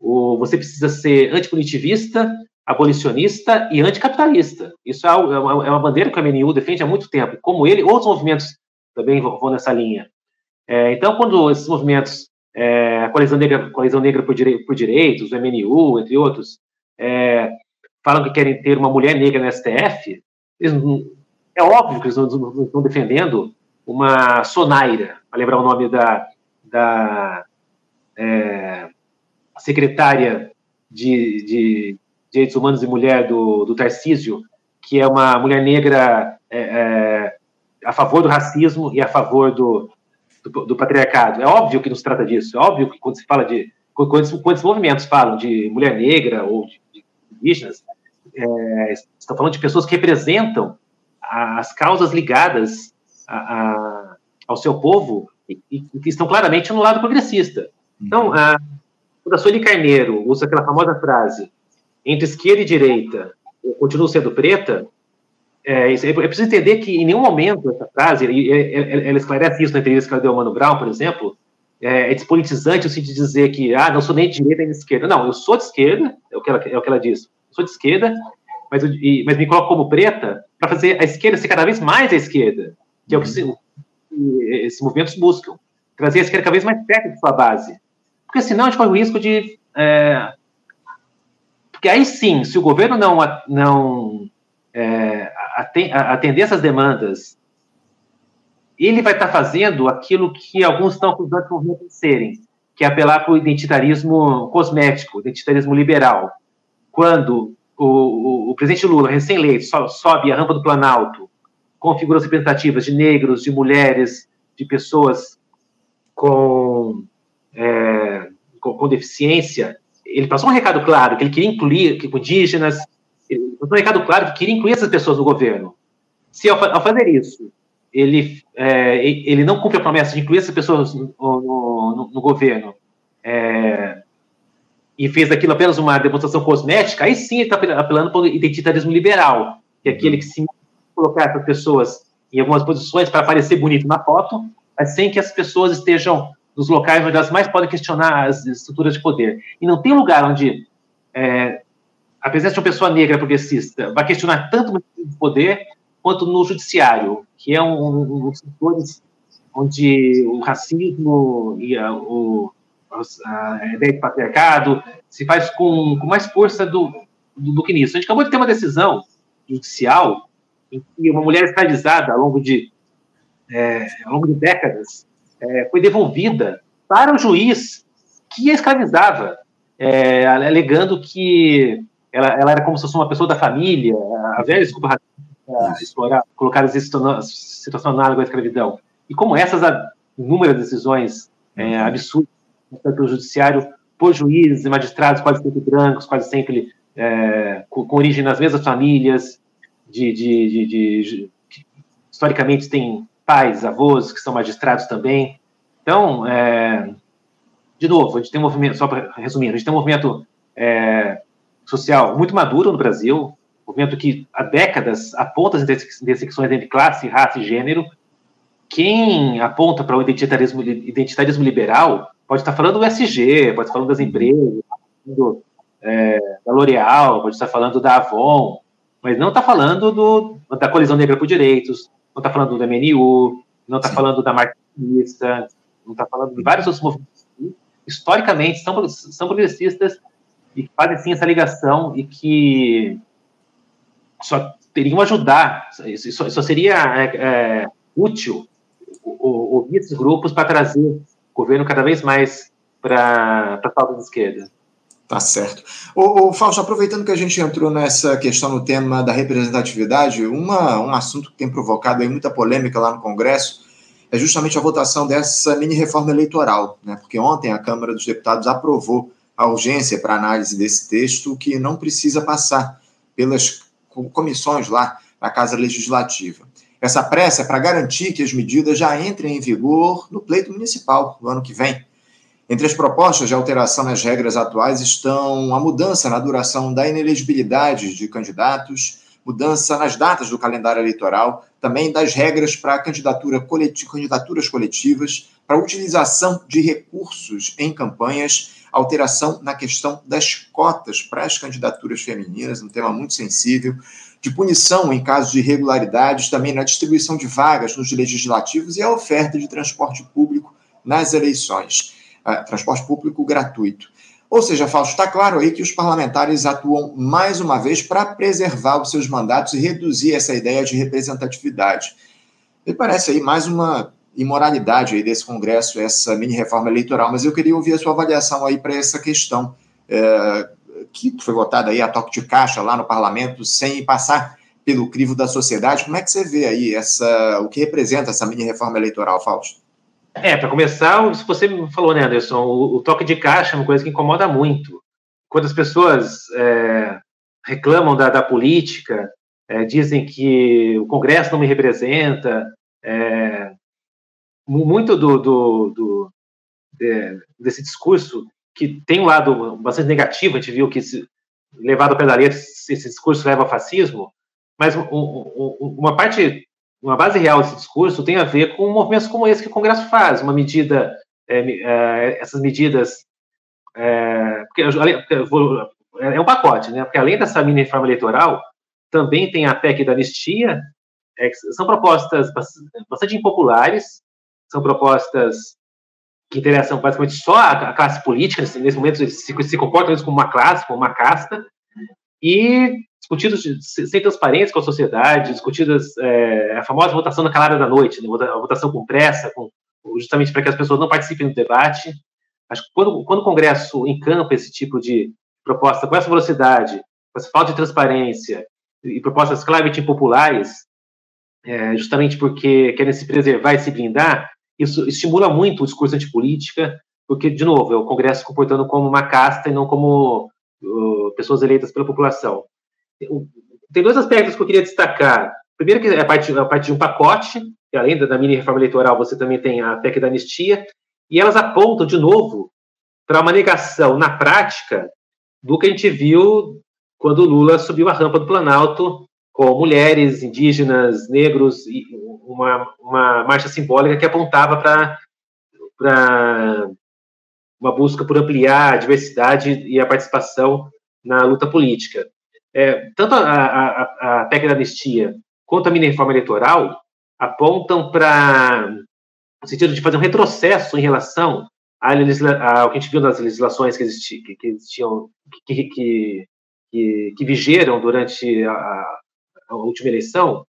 você precisa ser antipunitivista, abolicionista e anticapitalista. Isso é, é uma, é uma bandeira que o MNU defende há muito tempo. Como ele, outros movimentos também vão nessa linha. É, então, quando esses movimentos, é, a Coalizão Negra, Coalizão Negra por, Direi por Direitos, o MNU, entre outros, é, falam que querem ter uma mulher negra no STF, é óbvio que eles não estão defendendo uma sonaira, para lembrar o nome da, da é, secretária de, de, Direitos Humanos e Mulher do, do Tarcísio, que é uma mulher negra é, é, a favor do racismo e a favor do, do, do, patriarcado. É óbvio que não se trata disso. É óbvio que quando se fala de. Quando, quando esses movimentos falam de mulher negra ou de, de indígenas, é, estão falando de pessoas que representam as causas ligadas a, a, ao seu povo e, e, que estão claramente no lado progressista. Então, a, quando a Sueli Carneiro usa aquela famosa frase entre esquerda e direita, eu continuo sendo preta, é, é, preciso entender que em nenhum momento essa frase, ela esclarece isso na entrevista que ela deu ao Mano Brown, por exemplo, é, é despolitizante o sentido de dizer que, ah, não sou nem de direita nem de esquerda. Não, eu sou de esquerda, é o que ela, é o que ela diz. Eu sou de esquerda, mas, eu, mas me coloco como preta para fazer a esquerda ser cada vez mais à esquerda, que é o que, se, que esses movimentos buscam. Trazer a esquerda cada vez mais perto de sua base. Porque senão a gente corre o risco de. É, porque aí sim, se o governo não, não é, atender essas demandas, ele vai estar fazendo aquilo que alguns estão acusando o movimento de serem, que é apelar para o identitarismo cosmético, identitarismo liberal. Quando o, o, o presidente Lula, recém-eleito, sobe a rampa do Planalto com figuras representativas de negros, de mulheres, de pessoas com, é, com, com, deficiência, ele passou um recado claro, que ele queria incluir que, indígenas, um recado claro que queria incluir essas pessoas no governo. Se ao, ao fazer isso, ele, é, ele não cumpre a promessa de incluir essas pessoas no, no, no governo é, e fez aquilo apenas uma demonstração cosmética, aí sim ele está apelando para o identitarismo liberal, que é aquele que se colocar essas pessoas em algumas posições para parecer bonito na foto, mas sem que as pessoas estejam nos locais onde elas mais podem questionar as estruturas de poder. E não tem lugar onde é, a presença de uma pessoa negra progressista vai questionar tanto o poder quanto no judiciário, que é um, um dos setores onde o racismo e a, o, a ideia de patriarcado se faz com, com mais força do, do, do, que nisso. A gente acabou de ter uma decisão judicial em que uma mulher escravizada ao longo de, é, ao longo de décadas é, foi devolvida para o juiz que a escravizava, é, alegando que ela, ela, era como se fosse uma pessoa da família, a velha desculpa explorar, colocar as situação análoga à escravidão. E como essas inúmeras decisões é, absurdas pelo judiciário por juízes e magistrados quase sempre brancos, quase sempre é, com, com, origem nas mesmas famílias, de, de, de, de, historicamente tem pais, avós que são magistrados também. Então, é, de novo, a gente tem um movimento, só para resumir, a gente tem um movimento é, social muito maduro no Brasil, um movimento que há décadas aponta as intersecções entre classe, raça e gênero. Quem aponta para o identitarismo, identitarismo liberal pode estar falando do SG, pode estar falando das empresas, do, é, da L'Oréal, pode estar falando da Avon, mas não está falando do, da colisão negra por direitos, não está falando do MNU, não está falando da marxista, não está falando de vários outros movimentos que, historicamente, são, são progressistas e que fazem sim essa ligação e que só teriam ajudar, só, só seria é, é, útil ouvir esses grupos para trazer o governo cada vez mais para a pauta de esquerda. Tá certo. O, Fausto, aproveitando que a gente entrou nessa questão no tema da representatividade, uma, um assunto que tem provocado aí muita polêmica lá no Congresso é justamente a votação dessa mini reforma eleitoral, né? Porque ontem a Câmara dos Deputados aprovou a urgência para análise desse texto que não precisa passar pelas comissões lá na Casa Legislativa. Essa pressa é para garantir que as medidas já entrem em vigor no pleito municipal no ano que vem. Entre as propostas de alteração nas regras atuais estão a mudança na duração da inelegibilidade de candidatos, mudança nas datas do calendário eleitoral, também das regras para candidatura candidaturas coletivas, para utilização de recursos em campanhas, alteração na questão das cotas para as candidaturas femininas, um tema muito sensível, de punição em casos de irregularidades, também na distribuição de vagas nos legislativos e a oferta de transporte público nas eleições transporte público gratuito. Ou seja, Fausto, está claro aí que os parlamentares atuam mais uma vez para preservar os seus mandatos e reduzir essa ideia de representatividade. Me parece aí mais uma imoralidade aí desse Congresso, essa mini reforma eleitoral, mas eu queria ouvir a sua avaliação aí para essa questão é, que foi votada aí a toque de caixa lá no parlamento sem passar pelo crivo da sociedade. Como é que você vê aí essa, o que representa essa mini reforma eleitoral, Fausto? É, para começar, isso você falou, né, Anderson? O, o, toque de caixa é uma coisa que incomoda muito. Quando as pessoas é, reclamam da, da política, é, dizem que o Congresso não me representa, é, muito do, do, do de, desse discurso que tem um lado bastante negativo, a gente viu que se, levado ao pé da letra, esse discurso leva ao fascismo, mas um, um, uma parte uma base real desse discurso tem a ver com movimentos como esse que o Congresso faz, uma medida, é, é, essas medidas, é, porque, é um pacote, né? Porque além dessa mini reforma eleitoral, também tem a PEC da anistia, é, são propostas bastante impopulares, são propostas que interessam basicamente só a, classe política, nesse momento se, se comportam como uma classe, como uma casta, e discutidos sem transparência com a sociedade, discutidas é, a famosa votação na calada da noite, né, a votação com pressa, com, justamente para que as pessoas não participem do debate. Acho que quando, quando o Congresso encampa esse tipo de proposta com essa velocidade, com essa falta de transparência e propostas claramente impopulares, é, justamente porque querem se preservar e se blindar, isso estimula muito o discurso antipolítica, porque, de novo, é o Congresso se comportando como uma casta e não como uh, pessoas eleitas pela população. Tem dois aspectos que eu queria destacar primeiro que é parte, a parte de um pacote, que além da mini reforma eleitoral, você também tem a PEC da anistia, e elas apontam, de novo, para uma negação, na prática, do que a gente viu quando o Lula subiu a rampa do Planalto com mulheres, indígenas, negros, e uma, uma marcha simbólica que apontava para uma busca por ampliar a diversidade e a participação na luta política. É, tanto a, a, a PEC da anistia quanto a mini reforma eleitoral apontam para no sentido de fazer um retrocesso em relação ao que a gente viu nas legislações que, existi, que existiam, que, que, que, que vigeram durante a, a, última eleição,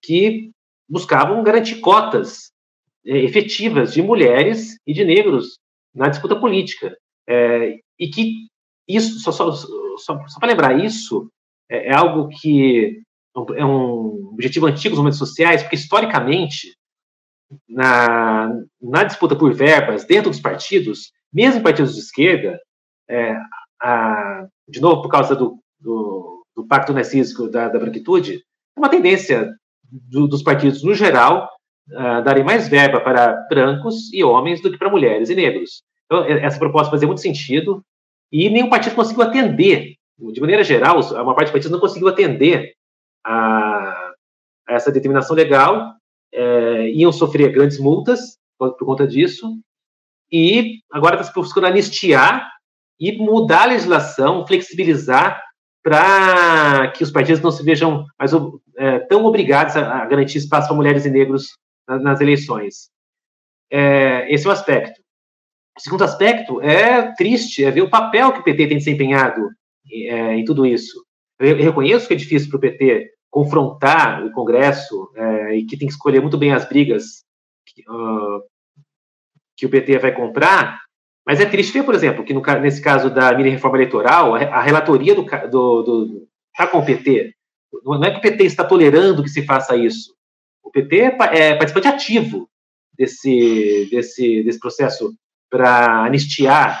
que buscavam garantir cotas é, efetivas de mulheres e de negros na disputa política. É, e que isso, só, só, só, só para lembrar, isso é, é, algo que é um objetivo antigo dos movimentos sociais, porque historicamente, na, na disputa por verbas dentro dos partidos, mesmo partidos de esquerda, é, a, de novo por causa do, do, do pacto narcísico da, da branquitude, é uma tendência do, dos partidos no geral uh, darem mais verba para brancos e homens do que para mulheres e negros. Então, essa proposta fazia muito sentido e nenhum partido conseguiu atender. De maneira geral, uma parte dos partidos não conseguiu atender a, a essa determinação legal, é, iam sofrer grandes multas por, por conta disso, e agora está se buscando anistiar e mudar a legislação, flexibilizar para que os partidos não se vejam mais é, tão obrigados a, a, garantir espaço para mulheres e negros nas, nas eleições. É, esse é o aspecto. O segundo aspecto é triste, é ver o papel que o PT tem desempenhado é, em tudo isso. Eu reconheço que é difícil para o PT confrontar o Congresso é, e que tem que escolher muito bem as brigas que, uh, que, o PT vai comprar, mas é triste ver, por exemplo, que no, nesse caso da mini reforma eleitoral, a relatoria do, do, do tá com o PT. Não é que o PT está tolerando que se faça isso. O PT é, é participante ativo desse, desse, desse processo para anistiar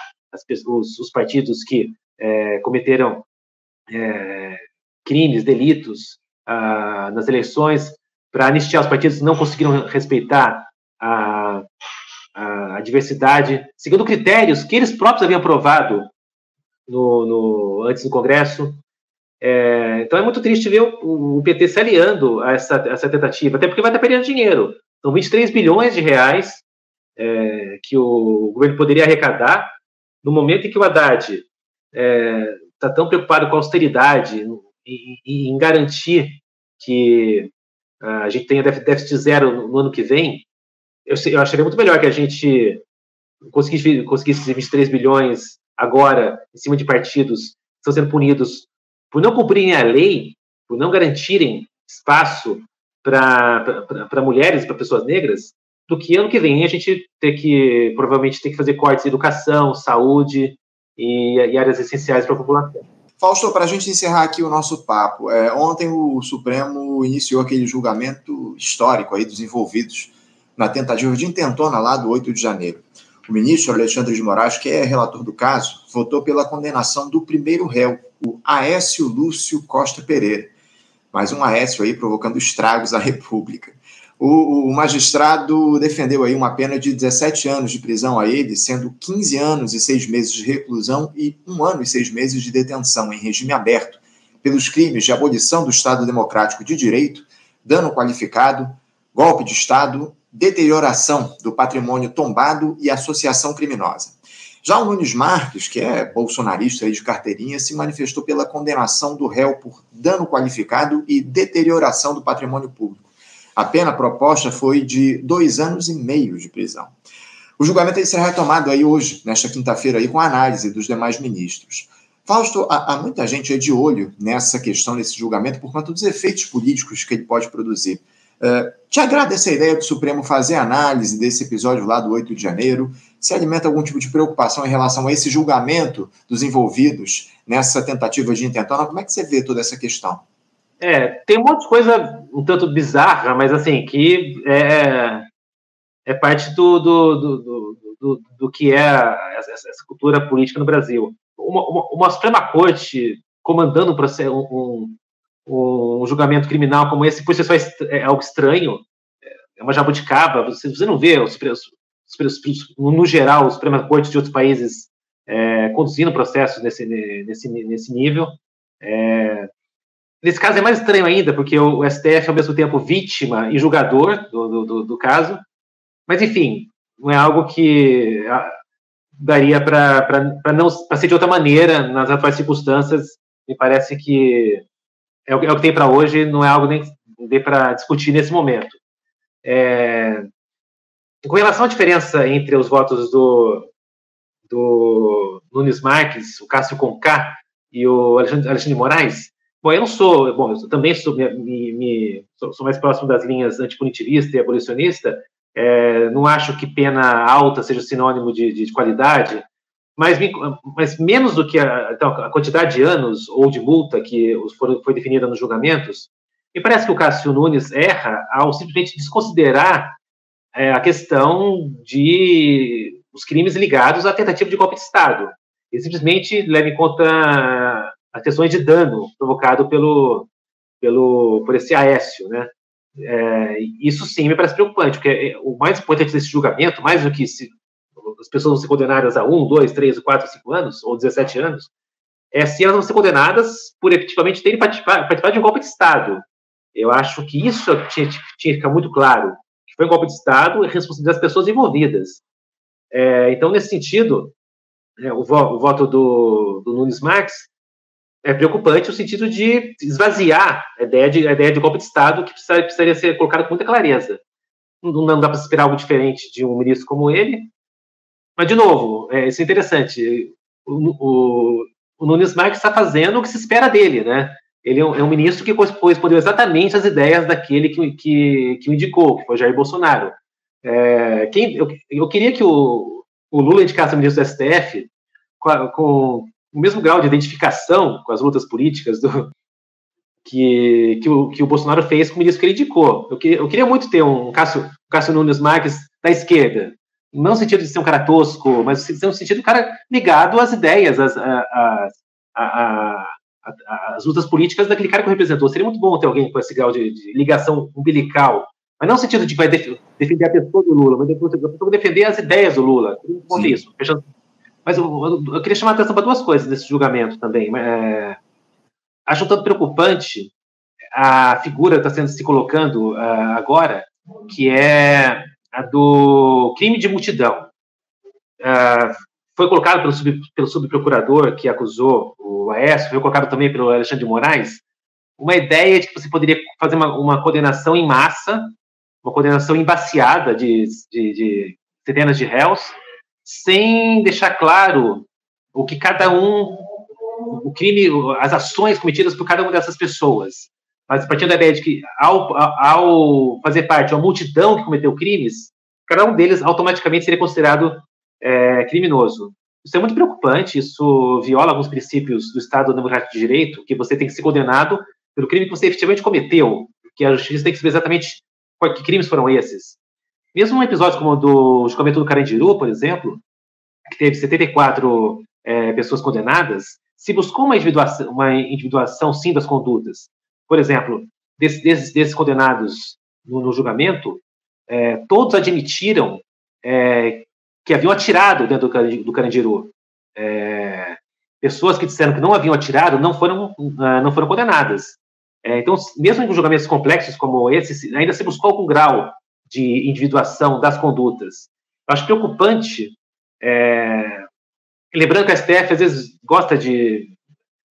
os, partidos que é, cometeram é, crimes, delitos ah, nas eleições, para anistiar os partidos que não conseguiram respeitar a, a, a, diversidade, seguindo critérios que eles próprios haviam aprovado no, no antes do Congresso. É, então é muito triste ver o, o, PT se aliando a essa, essa tentativa, até porque vai estar perdendo dinheiro. São 23 bilhões de reais é, que o governo poderia arrecadar no momento em que o Haddad está é, tá tão preocupado com a austeridade e, em garantir que a gente tenha déficit zero no, no ano que vem, eu, eu, acharia muito melhor que a gente conseguisse, conseguisse 23 bilhões agora em cima de partidos que estão sendo punidos por não cumprirem a lei, por não garantirem espaço para mulheres, para pessoas negras, do que ano que vem a gente ter que, provavelmente, ter que fazer cortes em educação, saúde e, e áreas essenciais para a população. Fausto, para a gente encerrar aqui o nosso papo, é, ontem o Supremo iniciou aquele julgamento histórico aí dos envolvidos na tentativa de intentona lá do 8 de janeiro. O ministro Alexandre de Moraes, que é relator do caso, votou pela condenação do primeiro réu, o Aécio Lúcio Costa Pereira. Mais um Aécio aí provocando estragos à República. O, o, magistrado defendeu aí uma pena de 17 anos de prisão a ele, sendo 15 anos e 6 meses de reclusão e um ano e 6 meses de detenção em regime aberto, pelos crimes de abolição do Estado Democrático de Direito, dano qualificado, golpe de Estado, deterioração do patrimônio tombado e associação criminosa. Já o Nunes Marques, que é bolsonarista de carteirinha, se manifestou pela condenação do réu por dano qualificado e deterioração do patrimônio público. A pena proposta foi de dois anos e meio de prisão. O julgamento será retomado aí hoje, nesta quinta-feira, aí, com a análise dos demais ministros. Fausto, há, muita gente aí de olho nessa questão, nesse julgamento, por conta dos efeitos políticos que ele pode produzir. Uh, te agrada essa ideia do Supremo fazer análise desse episódio lá do 8 de janeiro? Se alimenta algum tipo de preocupação em relação a esse julgamento dos envolvidos nessa tentativa de intentona? Como é que você vê toda essa questão? É, tem um monte de coisa um tanto bizarra, mas assim, que é, é parte do, do, do, do, do que é essa, cultura política no Brasil. Uma, uma, uma Suprema Corte comandando um, um, um julgamento criminal como esse, por si só é, é algo estranho, é uma jabuticaba, você, você não vê, os, no geral, os Suprema Corte de outros países é, conduzindo processos nesse, nesse, nesse nível. É, nesse caso é mais estranho ainda, porque o, STF é ao mesmo tempo vítima e julgador do, do, do caso, mas enfim, não é algo que daria para não ser de outra maneira nas atuais circunstâncias. Me parece que é o, é o que tem para hoje, não é algo nem para discutir nesse momento. É, com relação à diferença entre os votos do, do Nunes Marques, o Cássio Conká e o Alexandre, Alexandre de Moraes, bom, eu não sou, bom, eu também sou, me, me, sou, sou mais próximo das linhas antipunitivista e abolicionista, é, não acho que pena alta seja sinônimo de, de qualidade, mas, mas, menos do que a, então, a, quantidade de anos ou de multa que foi definida nos julgamentos, me parece que o Cássio Nunes erra ao simplesmente desconsiderar é, a questão de os crimes ligados à tentativa de golpe de Estado. Ele simplesmente leva em conta as questões de dano provocado pelo, pelo, por esse Aécio, né? É, isso sim me parece preocupante, porque é, o mais importante desse julgamento, mais do que se as pessoas vão ser condenadas a um, dois, três, quatro, cinco anos, ou 17 anos, é se elas vão ser condenadas por efetivamente terem participado, participado de um golpe de Estado. Eu acho que isso tinha, tinha que ficar muito claro, que foi um golpe de Estado e responsabilidade das pessoas envolvidas. É, então, nesse sentido, é, o, vo, o, voto do, do Nunes Marques é preocupante no sentido de esvaziar a ideia de, a ideia de golpe de Estado que precisaria, precisaria ser colocada com muita clareza. Não, não dá para esperar algo diferente de um ministro como ele. Mas, de novo, é, isso é interessante. O, o, o Nunes Marques está fazendo o que se espera dele, né? Ele é um, é um ministro que correspondeu exatamente às ideias daquele que, que, que o indicou, que foi Jair Bolsonaro. É, quem, eu, eu, queria que o, o Lula indicasse o ministro do STF com, com o mesmo grau de identificação com as lutas políticas do, que, que, o, que o Bolsonaro fez com o ministro que ele indicou. Eu, que, eu queria muito ter um Cássio, um Cássio Nunes Marques da esquerda, não no sentido de ser um cara tosco, mas no sentido de um cara ligado às ideias, às, às, às, às lutas políticas daquele cara que o representou. Seria muito bom ter alguém com esse grau de, de ligação umbilical, mas não no sentido de vai defender a pessoa do Lula, mas defender as ideias do Lula. Isso, mas eu, eu, eu, queria chamar a atenção para duas coisas desse julgamento também. É, acho um tanto preocupante a figura que está sendo se colocando uh, agora, que é a do crime de multidão. Uh, foi colocado pelo, sub, pelo subprocurador que acusou o Aécio, foi colocado também pelo Alexandre de Moraes, uma ideia de que você poderia fazer uma, uma condenação em massa, uma condenação embaciada de, de, de centenas de réus, sem deixar claro o que cada um, o crime, as ações cometidas por cada uma dessas pessoas. Mas partindo da ideia de que, ao, ao fazer parte de uma multidão que cometeu crimes, cada um deles automaticamente seria considerado é, criminoso. Isso é muito preocupante, isso viola alguns princípios do Estado Democrático de Direito, que você tem que ser condenado pelo crime que você efetivamente cometeu, que a justiça tem que saber exatamente que crimes foram esses. Mesmo um episódio como o do julgamento do Carandiru, por exemplo, que teve 74 é, pessoas condenadas, se buscou uma individuação, uma individuação, sim, das condutas. Por exemplo, desses, desses, desses condenados no, no julgamento, é, todos admitiram é, que haviam atirado dentro do, do Carandiru. É, pessoas que disseram que não haviam atirado não foram, uh, não foram condenadas. É, então, mesmo em julgamentos complexos como esse, ainda se buscou algum grau de individuação das condutas. Eu acho preocupante, é, lembrando que a STF às vezes gosta de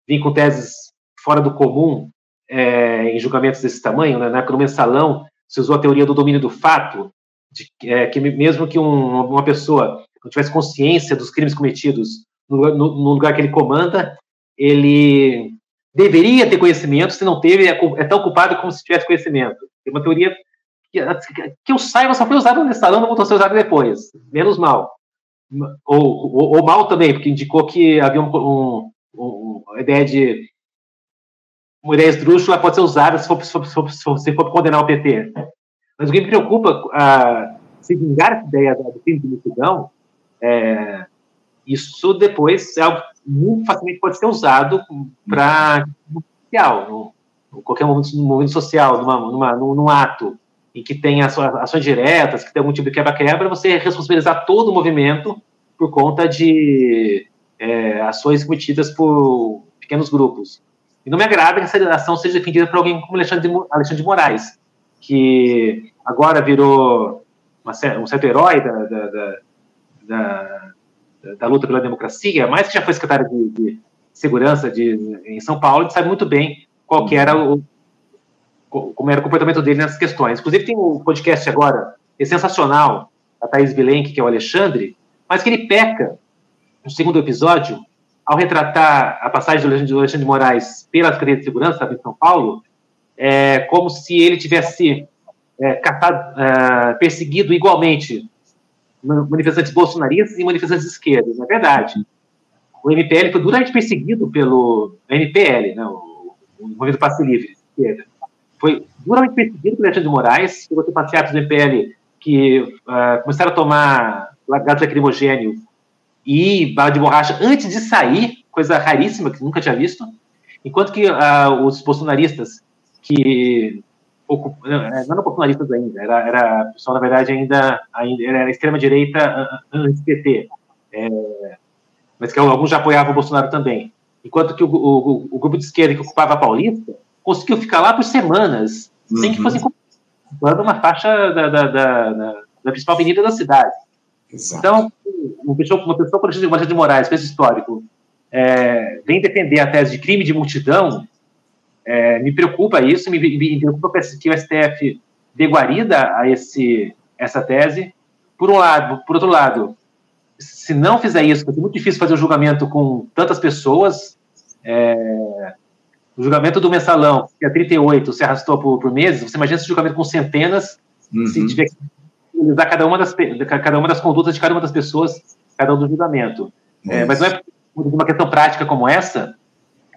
vir com teses fora do comum é, em julgamentos desse tamanho, né? na época do mensalão, se usou a teoria do domínio do fato, de, é, que mesmo que um, uma pessoa não tivesse consciência dos crimes cometidos no, no, no, lugar que ele comanda, ele deveria ter conhecimento, se não teve, é, é tão culpado como se tivesse conhecimento. É uma teoria que, eu saiba só foi usado nesse salão, voltou a ser usado depois. Menos mal. Ou, ou, ou, mal também, porque indicou que havia um, um, um, uma ideia de. Uma ideia esdrúxula pode ser usada se for, se for, se for, se for condenar o PT. Mas o que me preocupa, uh, se vingar essa ideia do crime de multidão, é, isso depois é algo muito facilmente pode ser usado para social. qualquer movimento, movimento social, numa, numa, num, num ato em que tem ações diretas, que tem algum tipo de quebra-quebra, você responsabilizar todo o movimento por conta de é, ações cometidas por pequenos grupos. E não me agrada que essa ação seja defendida por alguém como Alexandre de, Alexandre de Moraes, que agora virou uma, um certo herói da, da, da, da, da luta pela democracia, mas que já foi secretário de, de segurança de, em São Paulo, e sabe muito bem qual era o, como era o comportamento dele nessas questões. Inclusive tem um podcast agora, é sensacional, da Thaís Bilenque, que é o Alexandre, mas que ele peca, no segundo episódio, ao retratar a passagem do Alexandre de Moraes pela Secretaria de Segurança em São Paulo, é como se ele tivesse é, catado, é, perseguido igualmente manifestantes bolsonaristas e manifestantes de esquerda. Na é verdade, o MPL foi duramente perseguido pelo MPL, né, o, Movimento Passe Livre, esquerda. Foi duramente perseguido pelo Alexandre de Moraes, chegou a ter passeatos do MPL que uh, começaram a tomar gás lacrimogênio e bala de borracha antes de sair, coisa raríssima que nunca tinha visto, enquanto que uh, os bolsonaristas, que pouco, não, eram bolsonaristas ainda, era, era pessoal, na verdade, ainda, ainda era extrema-direita antes PT, é, mas que alguns já apoiavam o Bolsonaro também. Enquanto que o, o, o, grupo de esquerda que ocupava a Paulista conseguiu ficar lá por semanas, uhum. sem que uhum. fossem ocupando uma faixa da, da, da, da, principal avenida da cidade. Exato. Então, uma pessoa, uma pessoa, por exemplo, de Moraes, peso histórico, é, vem defender a tese de crime de multidão, é, me preocupa isso, me, me, preocupa que o STF dê guarida a esse, essa tese. Por um lado, por outro lado, se não fizer isso, ser muito difícil fazer o um julgamento com tantas pessoas. É, o julgamento do mensalão, que é 38, se arrastou por, por meses, você imagina esse julgamento com centenas, uhum. se tiver que analisar cada uma, das, cada uma das condutas de cada uma das pessoas, cada um do julgamento. É, mas não é uma questão prática como essa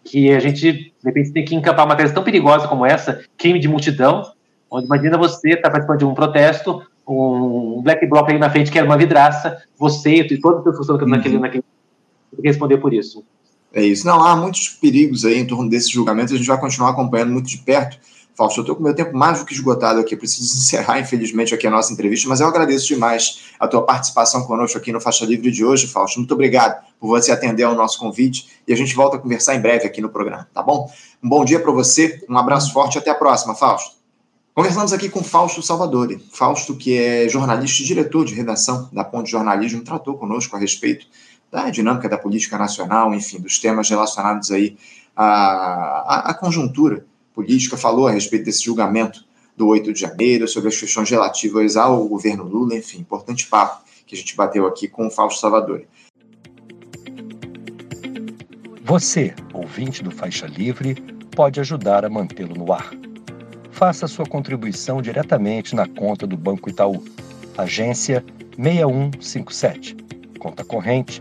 que a gente, de repente, tem que encampar uma tese tão perigosa como essa, crime de multidão, onde imagina você estar tá participando de um protesto, um black bloc aí na frente que era uma vidraça, você e todas as pessoas uhum. naquele, naquele que responder por isso. É isso. Não, há muitos perigos aí em torno desse julgamento, a gente vai continuar acompanhando muito de perto. Fausto, eu estou com meu tempo mais do que esgotado aqui, preciso [LAUGHS] encerrar, infelizmente, aqui a nossa entrevista, mas eu agradeço demais a tua participação conosco aqui no Faixa Livre de hoje, Fausto. Muito obrigado por você atender ao nosso convite e a gente volta a conversar em breve aqui no programa, tá bom? Um bom dia para você, um abraço forte e até a próxima, Fausto. Conversamos aqui com Fausto Salvadori. Fausto, que é jornalista e diretor de redação da Ponte Jornalismo, tratou conosco a respeito da dinâmica da política nacional, enfim, dos temas relacionados aí à, à, à conjuntura política, falou a respeito desse julgamento do 8 de janeiro, sobre as questões relativas ao governo Lula, enfim, importante papo que a gente bateu aqui com o Fausto Salvador. Você, ouvinte do Faixa Livre, pode ajudar a mantê-lo no ar. Faça sua contribuição diretamente na conta do Banco Itaú, agência 6157, conta corrente